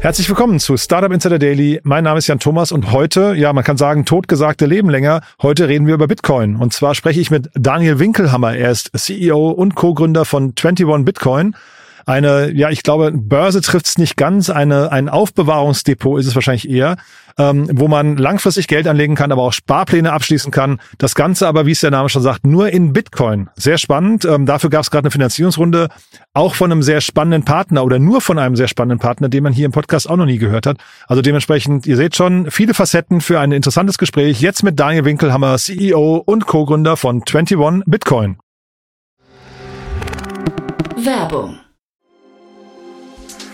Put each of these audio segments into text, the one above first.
Herzlich willkommen zu Startup Insider Daily. Mein Name ist Jan Thomas und heute, ja, man kann sagen, totgesagte Leben länger. Heute reden wir über Bitcoin. Und zwar spreche ich mit Daniel Winkelhammer. Er ist CEO und Co-Gründer von 21 Bitcoin eine, ja, ich glaube, Börse trifft es nicht ganz, eine, ein Aufbewahrungsdepot ist es wahrscheinlich eher, ähm, wo man langfristig Geld anlegen kann, aber auch Sparpläne abschließen kann. Das Ganze aber, wie es der Name schon sagt, nur in Bitcoin. Sehr spannend. Ähm, dafür gab es gerade eine Finanzierungsrunde, auch von einem sehr spannenden Partner oder nur von einem sehr spannenden Partner, den man hier im Podcast auch noch nie gehört hat. Also dementsprechend, ihr seht schon, viele Facetten für ein interessantes Gespräch. Jetzt mit Daniel Winkelhammer, CEO und Co-Gründer von 21 Bitcoin. Werbung.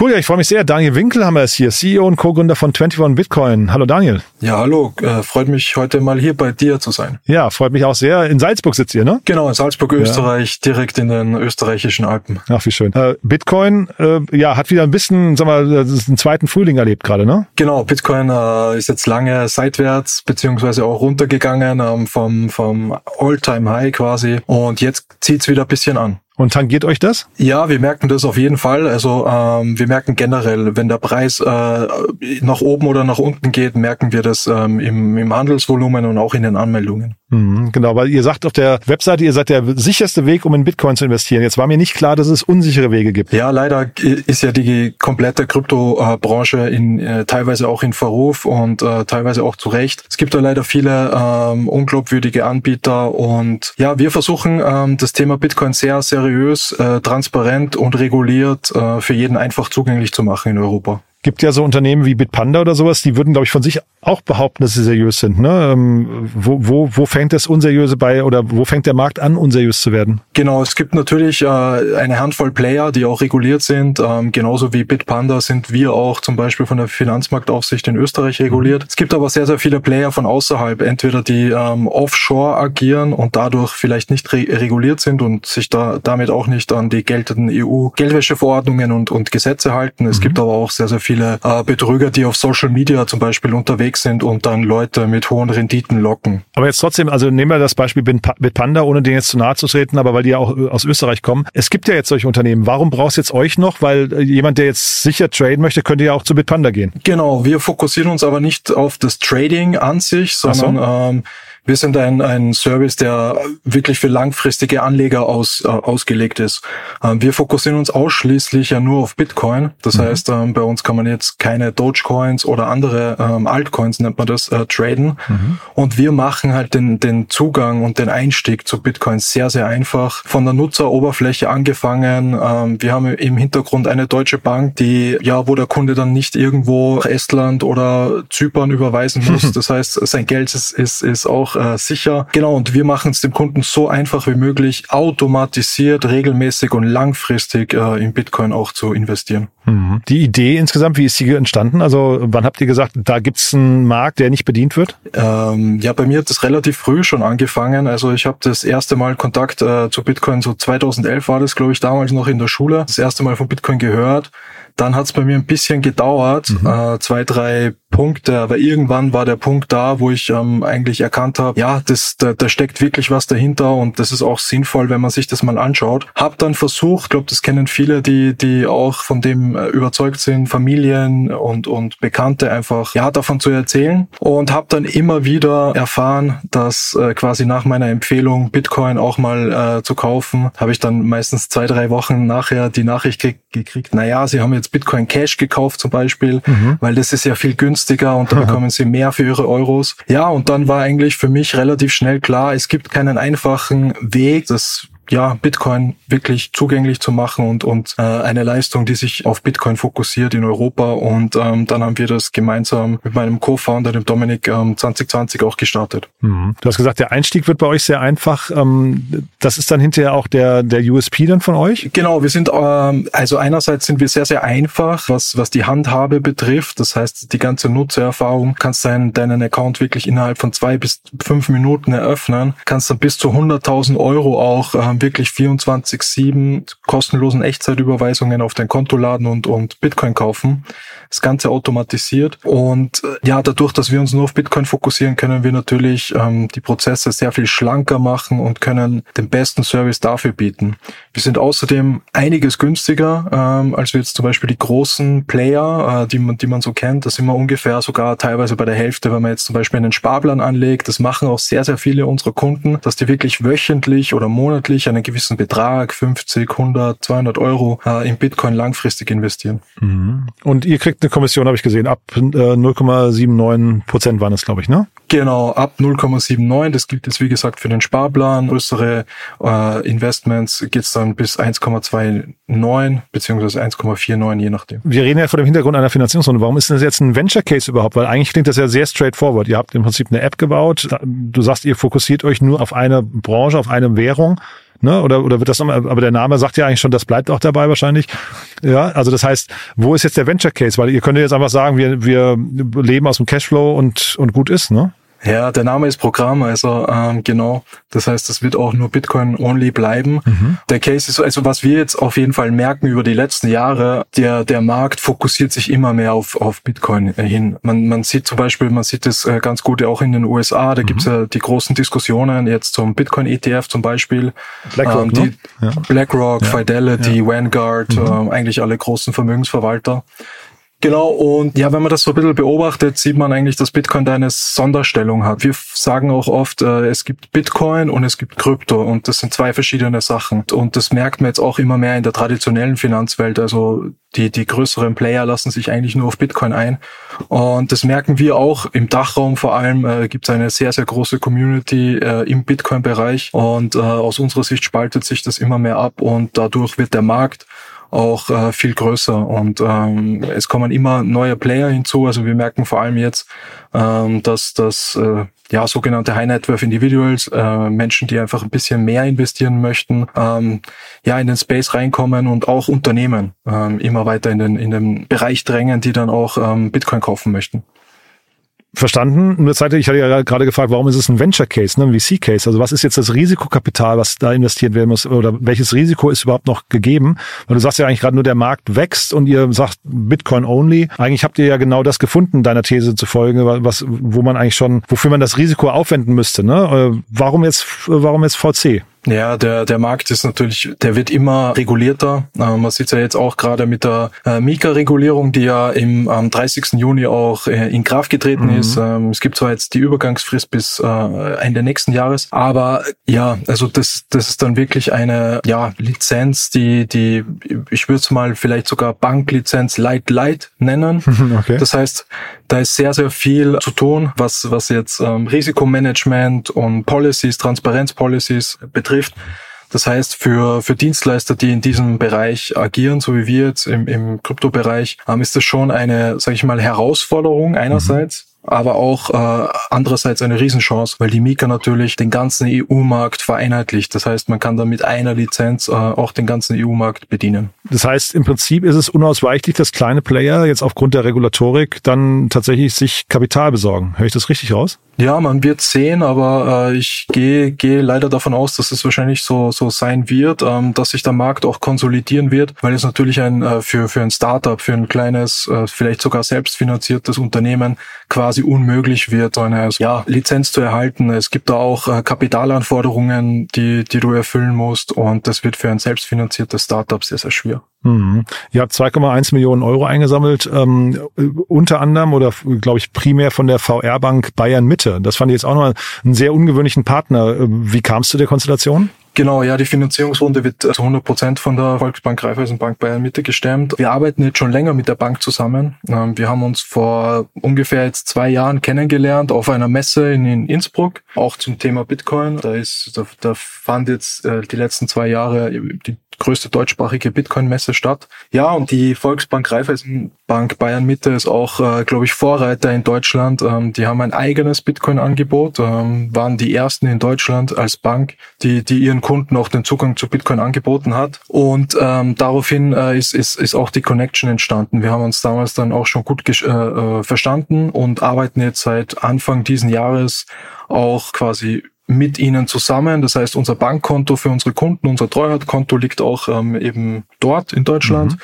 Cool, ja, ich freue mich sehr. Daniel Winkelhammer ist hier, CEO und Co-Gründer von 21 Bitcoin. Hallo Daniel. Ja, hallo. Äh, freut mich heute mal hier bei dir zu sein. Ja, freut mich auch sehr. In Salzburg sitzt ihr, ne? Genau, in Salzburg, Österreich, ja. direkt in den österreichischen Alpen. Ach, wie schön. Äh, Bitcoin, äh, ja, hat wieder ein bisschen, sag mal, einen zweiten Frühling erlebt gerade, ne? Genau, Bitcoin äh, ist jetzt lange seitwärts beziehungsweise auch runtergegangen ähm, vom vom All-Time-High quasi und jetzt zieht's wieder ein bisschen an. Und tangiert euch das? Ja, wir merken das auf jeden Fall. Also ähm, wir merken generell, wenn der Preis äh, nach oben oder nach unten geht, merken wir das ähm, im, im Handelsvolumen und auch in den Anmeldungen. Mhm, genau, weil ihr sagt auf der Webseite, ihr seid der sicherste Weg, um in Bitcoin zu investieren. Jetzt war mir nicht klar, dass es unsichere Wege gibt. Ja, leider ist ja die komplette Kryptobranche in äh, teilweise auch in Verruf und äh, teilweise auch zu Recht. Es gibt da leider viele ähm, unglaubwürdige Anbieter und ja, wir versuchen ähm, das Thema Bitcoin sehr, sehr seriös, äh, transparent und reguliert äh, für jeden einfach zugänglich zu machen in Europa gibt ja so Unternehmen wie Bitpanda oder sowas, die würden, glaube ich, von sich auch behaupten, dass sie seriös sind. Ne? Ähm, wo, wo, wo fängt das Unseriöse bei oder wo fängt der Markt an, unseriös zu werden? Genau, es gibt natürlich äh, eine Handvoll Player, die auch reguliert sind. Ähm, genauso wie Bitpanda sind wir auch zum Beispiel von der Finanzmarktaufsicht in Österreich reguliert. Es gibt aber sehr, sehr viele Player von außerhalb, entweder die ähm, offshore agieren und dadurch vielleicht nicht re reguliert sind und sich da damit auch nicht an die geltenden EU-Geldwäscheverordnungen und, und Gesetze halten. Es mhm. gibt aber auch sehr, sehr viele äh, Betrüger, die auf Social Media zum Beispiel unterwegs sind und dann Leute mit hohen Renditen locken. Aber jetzt trotzdem, also nehmen wir das Beispiel Bitpanda, ohne denen jetzt zu nahe zu treten, aber weil die ja auch äh, aus Österreich kommen. Es gibt ja jetzt solche Unternehmen. Warum brauchst du jetzt euch noch? Weil äh, jemand, der jetzt sicher traden möchte, könnte ja auch zu Bitpanda gehen. Genau, wir fokussieren uns aber nicht auf das Trading an sich, sondern so. ähm, wir sind ein, ein Service, der wirklich für langfristige Anleger aus, äh, ausgelegt ist. Ähm, wir fokussieren uns ausschließlich ja nur auf Bitcoin. Das mhm. heißt, ähm, bei uns kann man jetzt keine Dogecoins oder andere ähm, Altcoins, nennt man das, äh, traden. Mhm. Und wir machen halt den, den Zugang und den Einstieg zu Bitcoin sehr, sehr einfach. Von der Nutzeroberfläche angefangen. Ähm, wir haben im Hintergrund eine deutsche Bank, die, ja, wo der Kunde dann nicht irgendwo Estland oder Zypern überweisen muss. Das heißt, sein Geld ist, ist, ist auch äh, sicher. Genau, und wir machen es dem Kunden so einfach wie möglich, automatisiert, regelmäßig und langfristig äh, in Bitcoin auch zu investieren. Mhm. Die Idee insgesamt, wie ist die entstanden? Also wann habt ihr gesagt, da gibt's einen Markt, der nicht bedient wird? Ähm, ja, bei mir hat das relativ früh schon angefangen. Also ich habe das erste Mal Kontakt äh, zu Bitcoin, so 2011 war das, glaube ich, damals noch in der Schule, das erste Mal von Bitcoin gehört Dann hat es bei mir ein bisschen gedauert, mhm. äh, zwei, drei Punkte, aber irgendwann war der Punkt da, wo ich ähm, eigentlich erkannt habe, ja, das, da, da steckt wirklich was dahinter und das ist auch sinnvoll, wenn man sich das mal anschaut. Hab dann versucht, glaube, das kennen viele, die die auch von dem äh, überzeugt sind, Familien und und Bekannte einfach ja davon zu erzählen und habe dann immer wieder erfahren, dass äh, quasi nach meiner Empfehlung Bitcoin auch mal äh, zu kaufen, habe ich dann meistens zwei drei Wochen nachher die Nachricht gekriegt, naja, sie haben jetzt Bitcoin Cash gekauft zum Beispiel, mhm. weil das ist ja viel günstiger günstiger und da bekommen sie mehr für ihre Euros. Ja, und dann war eigentlich für mich relativ schnell klar, es gibt keinen einfachen Weg, das ja, Bitcoin wirklich zugänglich zu machen und, und äh, eine Leistung, die sich auf Bitcoin fokussiert in Europa. Und ähm, dann haben wir das gemeinsam mit meinem Co-Founder, dem Dominik, ähm, 2020 auch gestartet. Mhm. Du hast gesagt, der Einstieg wird bei euch sehr einfach. Ähm, das ist dann hinterher auch der, der USP dann von euch? Genau, wir sind, ähm, also einerseits sind wir sehr, sehr einfach, was, was die Handhabe betrifft. Das heißt, die ganze Nutzererfahrung kannst deinen, deinen Account wirklich innerhalb von zwei bis fünf Minuten eröffnen, kannst dann bis zu 100.000 Euro auch ähm, wirklich 24-7 kostenlosen Echtzeitüberweisungen auf dein Konto laden und, und Bitcoin kaufen. Das Ganze automatisiert. Und äh, ja, dadurch, dass wir uns nur auf Bitcoin fokussieren, können wir natürlich ähm, die Prozesse sehr viel schlanker machen und können den besten Service dafür bieten. Wir sind außerdem einiges günstiger, ähm, als wir jetzt zum Beispiel die großen Player, äh, die, man, die man so kennt. Da sind wir ungefähr sogar teilweise bei der Hälfte, wenn man jetzt zum Beispiel einen Sparplan anlegt. Das machen auch sehr, sehr viele unserer Kunden, dass die wirklich wöchentlich oder monatlich einen gewissen Betrag, 50, 100, 200 Euro äh, in Bitcoin langfristig investieren. Mhm. Und ihr kriegt eine Kommission, habe ich gesehen, ab äh, 0,79 Prozent waren es, glaube ich, ne? Genau, ab 0,79. Das gilt jetzt, wie gesagt, für den Sparplan. Größere äh, Investments geht's dann bis 1,29 beziehungsweise 1,49, je nachdem. Wir reden ja vor dem Hintergrund einer Finanzierungsrunde. Warum ist das jetzt ein Venture Case überhaupt? Weil eigentlich klingt das ja sehr straightforward. Ihr habt im Prinzip eine App gebaut. Du sagst, ihr fokussiert euch nur auf eine Branche, auf eine Währung. Ne? Oder, oder wird das nochmal, aber der Name sagt ja eigentlich schon, das bleibt auch dabei wahrscheinlich. Ja, also das heißt, wo ist jetzt der Venture Case? Weil ihr könnt jetzt einfach sagen, wir, wir leben aus dem Cashflow und, und gut ist, ne? Ja, der Name ist Programm, also ähm, genau. Das heißt, das wird auch nur Bitcoin-only bleiben. Mhm. Der Case ist, also was wir jetzt auf jeden Fall merken über die letzten Jahre, der der Markt fokussiert sich immer mehr auf auf Bitcoin hin. Man man sieht zum Beispiel, man sieht das äh, ganz gut auch in den USA. Da mhm. gibt's ja die großen Diskussionen jetzt zum Bitcoin-ETF zum Beispiel. BlackRock, ähm, ne? ja. BlackRock, ja. Fidelity, ja. Vanguard, mhm. ähm, eigentlich alle großen Vermögensverwalter. Genau, und ja, wenn man das so ein bisschen beobachtet, sieht man eigentlich, dass Bitcoin da eine Sonderstellung hat. Wir sagen auch oft, äh, es gibt Bitcoin und es gibt Krypto und das sind zwei verschiedene Sachen. Und das merkt man jetzt auch immer mehr in der traditionellen Finanzwelt. Also die, die größeren Player lassen sich eigentlich nur auf Bitcoin ein. Und das merken wir auch im Dachraum vor allem, äh, gibt es eine sehr, sehr große Community äh, im Bitcoin-Bereich. Und äh, aus unserer Sicht spaltet sich das immer mehr ab und dadurch wird der Markt auch äh, viel größer und ähm, es kommen immer neue Player hinzu. Also wir merken vor allem jetzt, ähm, dass das äh, ja sogenannte High Net Worth Individuals, äh, Menschen, die einfach ein bisschen mehr investieren möchten, ähm, ja in den Space reinkommen und auch Unternehmen ähm, immer weiter in den in den Bereich drängen, die dann auch ähm, Bitcoin kaufen möchten verstanden. Nur Zeit, ich hatte ja gerade gefragt, warum ist es ein Venture Case, ne, ein VC Case? Also was ist jetzt das Risikokapital, was da investiert werden muss oder welches Risiko ist überhaupt noch gegeben? Weil du sagst ja eigentlich gerade nur, der Markt wächst und ihr sagt Bitcoin only. Eigentlich habt ihr ja genau das gefunden, deiner These zufolge, was, wo man eigentlich schon, wofür man das Risiko aufwenden müsste. Ne? Äh, warum jetzt, warum jetzt VC? Ja, der, der Markt ist natürlich, der wird immer regulierter. Äh, man sieht ja jetzt auch gerade mit der äh, Mika-Regulierung, die ja im, am 30. Juni auch äh, in Kraft getreten mhm. ist. Ähm, es gibt zwar jetzt die Übergangsfrist bis äh, Ende nächsten Jahres, aber ja, also das, das ist dann wirklich eine ja, Lizenz, die, die ich würde es mal vielleicht sogar Banklizenz Light Light nennen. Okay. Das heißt, da ist sehr, sehr viel zu tun, was, was jetzt ähm, Risikomanagement und Policies, Transparenzpolicies betrifft. Das heißt, für, für Dienstleister, die in diesem Bereich agieren, so wie wir jetzt im, im Kryptobereich, ähm, ist das schon eine, sage ich mal, Herausforderung einerseits. Mhm aber auch äh, andererseits eine Riesenchance, weil die Mika natürlich den ganzen EU-Markt vereinheitlicht. Das heißt, man kann da mit einer Lizenz äh, auch den ganzen EU-Markt bedienen. Das heißt, im Prinzip ist es unausweichlich, dass kleine Player jetzt aufgrund der Regulatorik dann tatsächlich sich Kapital besorgen. Höre ich das richtig raus? Ja, man wird sehen, aber äh, ich gehe gehe leider davon aus, dass es wahrscheinlich so so sein wird, ähm, dass sich der Markt auch konsolidieren wird, weil es natürlich ein äh, für für ein Startup, für ein kleines, äh, vielleicht sogar selbstfinanziertes Unternehmen quasi unmöglich wird, eine ja, Lizenz zu erhalten. Es gibt da auch äh, Kapitalanforderungen, die die du erfüllen musst und das wird für ein selbstfinanziertes Startup sehr sehr schwer. Mhm. Ihr habt 2,1 Millionen Euro eingesammelt, ähm, unter anderem oder glaube ich primär von der VR-Bank Bayern Mitte. Das fand ich jetzt auch nochmal einen sehr ungewöhnlichen Partner. Wie kamst du der Konstellation? Genau, ja, die Finanzierungsrunde wird zu 100 Prozent von der Volksbank Raiffeisenbank Bayern Mitte gestemmt. Wir arbeiten jetzt schon länger mit der Bank zusammen. Ähm, wir haben uns vor ungefähr jetzt zwei Jahren kennengelernt auf einer Messe in Innsbruck, auch zum Thema Bitcoin. Da ist, da, da fand jetzt äh, die letzten zwei Jahre die größte deutschsprachige Bitcoin-Messe statt. Ja, und die Volksbank Raiffeisenbank Bayern Mitte ist auch, äh, glaube ich, Vorreiter in Deutschland. Ähm, die haben ein eigenes Bitcoin-Angebot, ähm, waren die ersten in Deutschland als Bank, die, die ihren Kunden auch den Zugang zu Bitcoin angeboten hat. Und ähm, daraufhin äh, ist, ist, ist auch die Connection entstanden. Wir haben uns damals dann auch schon gut äh, äh, verstanden und arbeiten jetzt seit Anfang diesen Jahres auch quasi mit ihnen zusammen. Das heißt, unser Bankkonto für unsere Kunden, unser Treuhandkonto liegt auch ähm, eben dort in Deutschland. Mhm.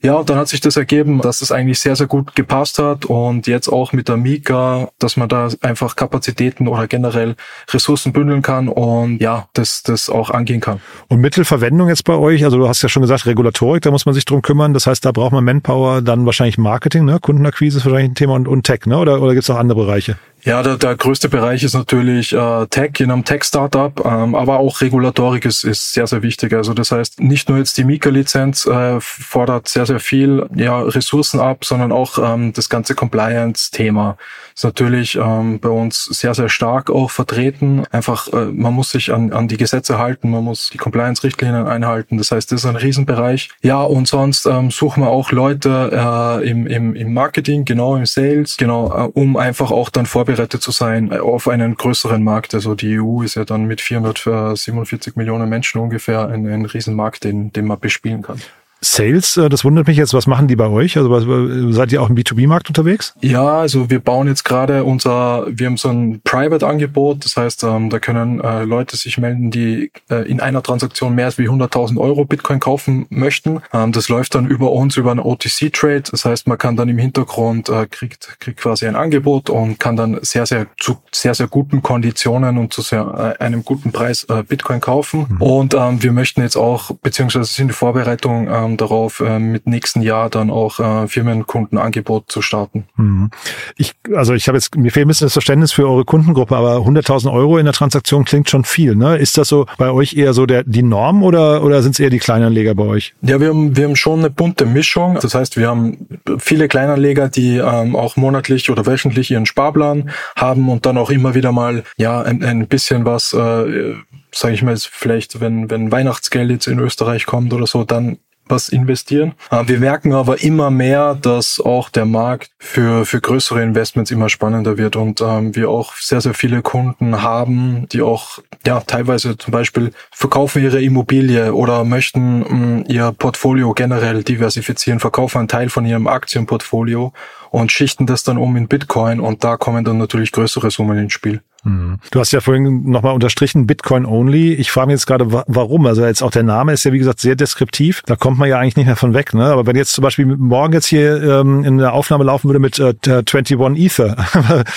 Ja, und dann hat sich das ergeben, dass es eigentlich sehr, sehr gut gepasst hat und jetzt auch mit der Mika, dass man da einfach Kapazitäten oder generell Ressourcen bündeln kann und ja, das, das auch angehen kann. Und Mittelverwendung jetzt bei euch, also du hast ja schon gesagt, Regulatorik, da muss man sich drum kümmern. Das heißt, da braucht man Manpower, dann wahrscheinlich Marketing, ne? Kundenakquise ist wahrscheinlich ein Thema und, und Tech, ne? Oder, oder gibt es auch andere Bereiche? Ja, der, der größte Bereich ist natürlich äh, Tech in einem Tech-Startup, ähm, aber auch Regulatorik ist, ist sehr, sehr wichtig. Also das heißt, nicht nur jetzt die Mika-Lizenz äh, fordert sehr, sehr viel ja, Ressourcen ab, sondern auch ähm, das ganze Compliance-Thema ist natürlich ähm, bei uns sehr, sehr stark auch vertreten. Einfach, äh, man muss sich an, an die Gesetze halten, man muss die Compliance-Richtlinien einhalten. Das heißt, das ist ein Riesenbereich. Ja, und sonst ähm, suchen wir auch Leute äh, im, im, im Marketing, genau im Sales, genau, äh, um einfach auch dann vor vorbereitet zu sein auf einen größeren Markt. Also die EU ist ja dann mit 447 Millionen Menschen ungefähr ein, ein Riesenmarkt, den, den man bespielen kann. Sales, äh, das wundert mich jetzt, was machen die bei euch? Also seid ihr auch im B2B-Markt unterwegs? Ja, also wir bauen jetzt gerade unser, wir haben so ein Private-Angebot, das heißt, ähm, da können äh, Leute sich melden, die äh, in einer Transaktion mehr als wie 100.000 Euro Bitcoin kaufen möchten. Ähm, das läuft dann über uns, über einen OTC-Trade, das heißt, man kann dann im Hintergrund, äh, kriegt, kriegt quasi ein Angebot und kann dann sehr, sehr zu sehr, sehr guten Konditionen und zu sehr, äh, einem guten Preis äh, Bitcoin kaufen. Mhm. Und ähm, wir möchten jetzt auch, beziehungsweise sind die Vorbereitung, ähm, darauf, äh, mit nächsten Jahr dann auch äh, Firmenkundenangebot zu starten. Mhm. Ich, also ich habe jetzt, mir fehlt ein bisschen das Verständnis für eure Kundengruppe, aber 100.000 Euro in der Transaktion klingt schon viel. Ne? Ist das so bei euch eher so der, die Norm oder, oder sind es eher die Kleinanleger bei euch? Ja, wir haben, wir haben schon eine bunte Mischung. Das heißt, wir haben viele Kleinanleger, die ähm, auch monatlich oder wöchentlich ihren Sparplan haben und dann auch immer wieder mal ja ein, ein bisschen was äh, sage ich mal, vielleicht, wenn, wenn Weihnachtsgeld jetzt in Österreich kommt oder so, dann was investieren. Äh, wir merken aber immer mehr, dass auch der Markt für, für größere Investments immer spannender wird und ähm, wir auch sehr, sehr viele Kunden haben, die auch ja teilweise zum Beispiel verkaufen ihre Immobilie oder möchten mm, ihr Portfolio generell diversifizieren, verkaufen einen Teil von ihrem Aktienportfolio und schichten das dann um in Bitcoin und da kommen dann natürlich größere Summen ins Spiel. Mhm. Du hast ja vorhin nochmal unterstrichen, Bitcoin only. Ich frage mich jetzt gerade, warum? Also jetzt auch der Name ist ja, wie gesagt, sehr deskriptiv. Da kommt man ja eigentlich nicht mehr von weg. Ne? Aber wenn jetzt zum Beispiel morgen jetzt hier ähm, in der Aufnahme laufen würde mit äh, 21 Ether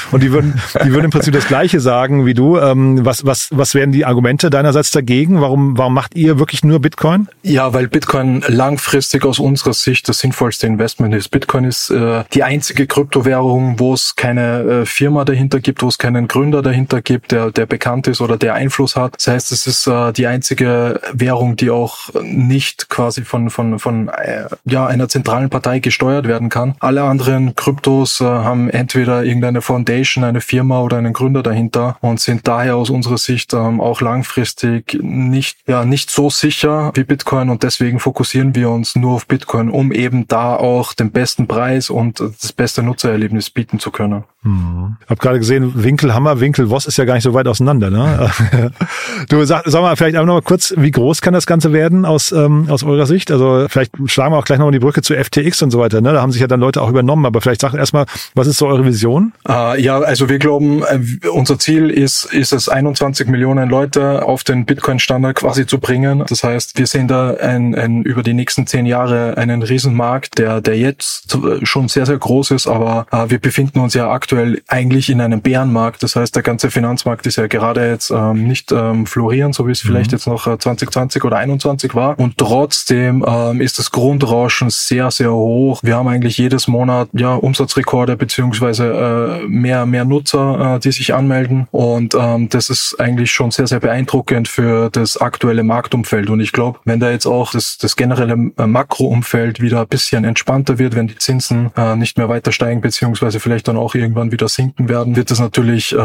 und die würden, die würden im Prinzip das Gleiche sagen wie du, ähm, was, was, was wären die Argumente deinerseits dagegen? Warum, warum macht ihr wirklich nur Bitcoin? Ja, weil Bitcoin langfristig aus unserer Sicht das sinnvollste Investment ist. Bitcoin ist äh, die einzige Kryptowährung, wo es keine äh, Firma dahinter gibt, wo es keinen Gründer dahinter dahinter gibt, der, der bekannt ist oder der Einfluss hat. Das heißt, es ist äh, die einzige Währung, die auch nicht quasi von, von, von äh, ja, einer zentralen Partei gesteuert werden kann. Alle anderen Kryptos äh, haben entweder irgendeine Foundation, eine Firma oder einen Gründer dahinter und sind daher aus unserer Sicht ähm, auch langfristig nicht, ja, nicht so sicher wie Bitcoin und deswegen fokussieren wir uns nur auf Bitcoin, um eben da auch den besten Preis und das beste Nutzererlebnis bieten zu können. Hm. Hab gerade gesehen, Winkelhammer, Winkelwoss ist ja gar nicht so weit auseinander. Ne? du sag, sag mal vielleicht einfach noch mal kurz, wie groß kann das Ganze werden aus ähm, aus eurer Sicht? Also vielleicht schlagen wir auch gleich noch mal die Brücke zu FTX und so weiter. Ne? Da haben sich ja dann Leute auch übernommen. Aber vielleicht sagt erstmal, was ist so eure Vision? Uh, ja, also wir glauben, äh, unser Ziel ist ist es 21 Millionen Leute auf den Bitcoin-Standard quasi zu bringen. Das heißt, wir sehen da ein, ein, über die nächsten zehn Jahre einen Riesenmarkt, der der jetzt schon sehr sehr groß ist. Aber uh, wir befinden uns ja aktuell aktuell eigentlich in einem Bärenmarkt. Das heißt, der ganze Finanzmarkt ist ja gerade jetzt ähm, nicht ähm, florieren, so wie es mhm. vielleicht jetzt noch 2020 äh, oder 21 war. Und trotzdem ähm, ist das Grundrauschen sehr, sehr hoch. Wir haben eigentlich jedes Monat ja Umsatzrekorde beziehungsweise äh, mehr, mehr Nutzer, äh, die sich anmelden. Und ähm, das ist eigentlich schon sehr, sehr beeindruckend für das aktuelle Marktumfeld. Und ich glaube, wenn da jetzt auch das, das generelle äh, Makroumfeld wieder ein bisschen entspannter wird, wenn die Zinsen äh, nicht mehr weiter steigen, beziehungsweise vielleicht dann auch irgendwann irgendwann wieder sinken werden, wird es natürlich äh,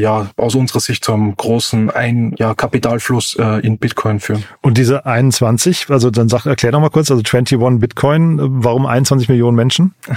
ja aus unserer Sicht zum großen ein ja, Kapitalfluss äh, in Bitcoin führen. Und diese 21, also dann sag, erklär doch mal kurz, also 21 Bitcoin, warum 21 Millionen Menschen?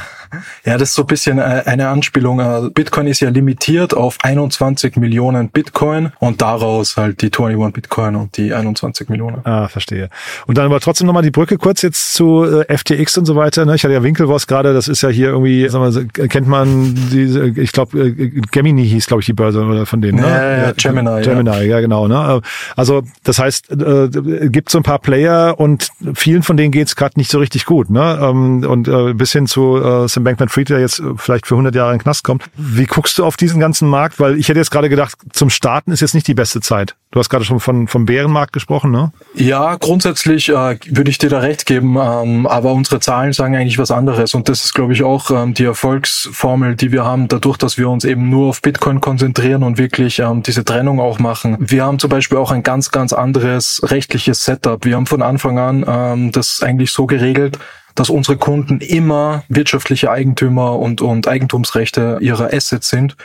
Ja, das ist so ein bisschen äh, eine Anspielung. Äh, Bitcoin ist ja limitiert auf 21 Millionen Bitcoin und daraus halt die 21 Bitcoin und die 21 Millionen. Ah, verstehe. Und dann aber trotzdem nochmal die Brücke kurz jetzt zu äh, FTX und so weiter. Ne? Ich hatte ja Winkelwoss gerade, das ist ja hier irgendwie, sag mal, kennt man diese ich glaube, äh, Gemini hieß, glaube ich, die Börse oder von denen. Ne? Ja, ja, Gemini. Gemini, ja. ja, genau. Ne? Also das heißt, äh, gibt so ein paar Player und vielen von denen geht's gerade nicht so richtig gut. Ne? Ähm, und äh, bis hin zu äh, Sam Bankman-Fried, der jetzt vielleicht für 100 Jahre in den Knast kommt. Wie guckst du auf diesen ganzen Markt? Weil ich hätte jetzt gerade gedacht, zum Starten ist jetzt nicht die beste Zeit. Du hast gerade schon von, vom Bärenmarkt gesprochen, ne? Ja, grundsätzlich äh, würde ich dir da recht geben, ähm, aber unsere Zahlen sagen eigentlich was anderes und das ist, glaube ich, auch ähm, die Erfolgsformel, die wir haben, dadurch, dass wir uns eben nur auf Bitcoin konzentrieren und wirklich ähm, diese Trennung auch machen. Wir haben zum Beispiel auch ein ganz, ganz anderes rechtliches Setup. Wir haben von Anfang an ähm, das eigentlich so geregelt, dass unsere Kunden immer wirtschaftliche Eigentümer und, und Eigentumsrechte ihrer Assets sind.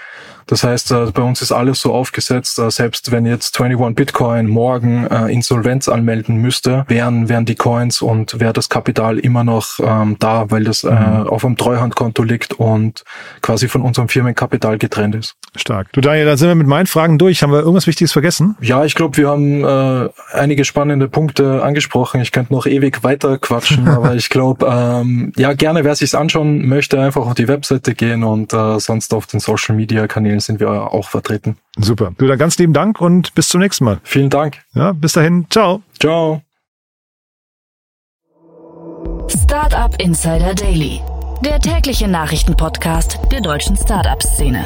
Das heißt, äh, bei uns ist alles so aufgesetzt, äh, selbst wenn jetzt 21 Bitcoin morgen äh, Insolvenz anmelden müsste, wären, wären die Coins und wäre das Kapital immer noch ähm, da, weil das äh, mhm. auf einem Treuhandkonto liegt und quasi von unserem Firmenkapital getrennt ist. Stark. Du Daniel, dann sind wir mit meinen Fragen durch. Haben wir irgendwas Wichtiges vergessen? Ja, ich glaube, wir haben äh, einige spannende Punkte angesprochen. Ich könnte noch ewig weiter quatschen, aber ich glaube, ähm, ja, gerne, wer sich's anschauen möchte, einfach auf die Webseite gehen und äh, sonst auf den Social Media Kanälen sind wir auch vertreten. Super. Du dann ganz lieben Dank und bis zum nächsten Mal. Vielen Dank. Ja, bis dahin. Ciao. Ciao. Startup Insider Daily, der tägliche Nachrichtenpodcast der deutschen Startup-Szene.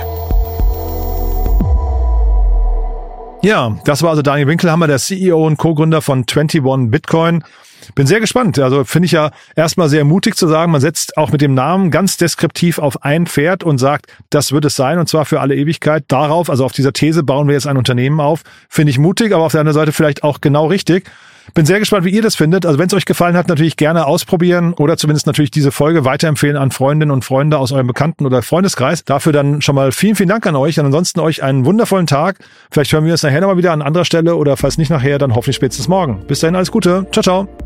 Ja, das war also Daniel Winkelhammer, der CEO und Co-Gründer von 21 Bitcoin. Bin sehr gespannt. Also finde ich ja erstmal sehr mutig zu sagen, man setzt auch mit dem Namen ganz deskriptiv auf ein Pferd und sagt, das wird es sein und zwar für alle Ewigkeit. Darauf, also auf dieser These bauen wir jetzt ein Unternehmen auf. Finde ich mutig, aber auf der anderen Seite vielleicht auch genau richtig. Bin sehr gespannt, wie ihr das findet. Also wenn es euch gefallen hat, natürlich gerne ausprobieren oder zumindest natürlich diese Folge weiterempfehlen an Freundinnen und Freunde aus eurem Bekannten- oder Freundeskreis. Dafür dann schon mal vielen, vielen Dank an euch. Und ansonsten euch einen wundervollen Tag. Vielleicht hören wir es nachher nochmal wieder an anderer Stelle oder falls nicht nachher, dann hoffentlich spätestens morgen. Bis dahin alles Gute. Ciao, ciao.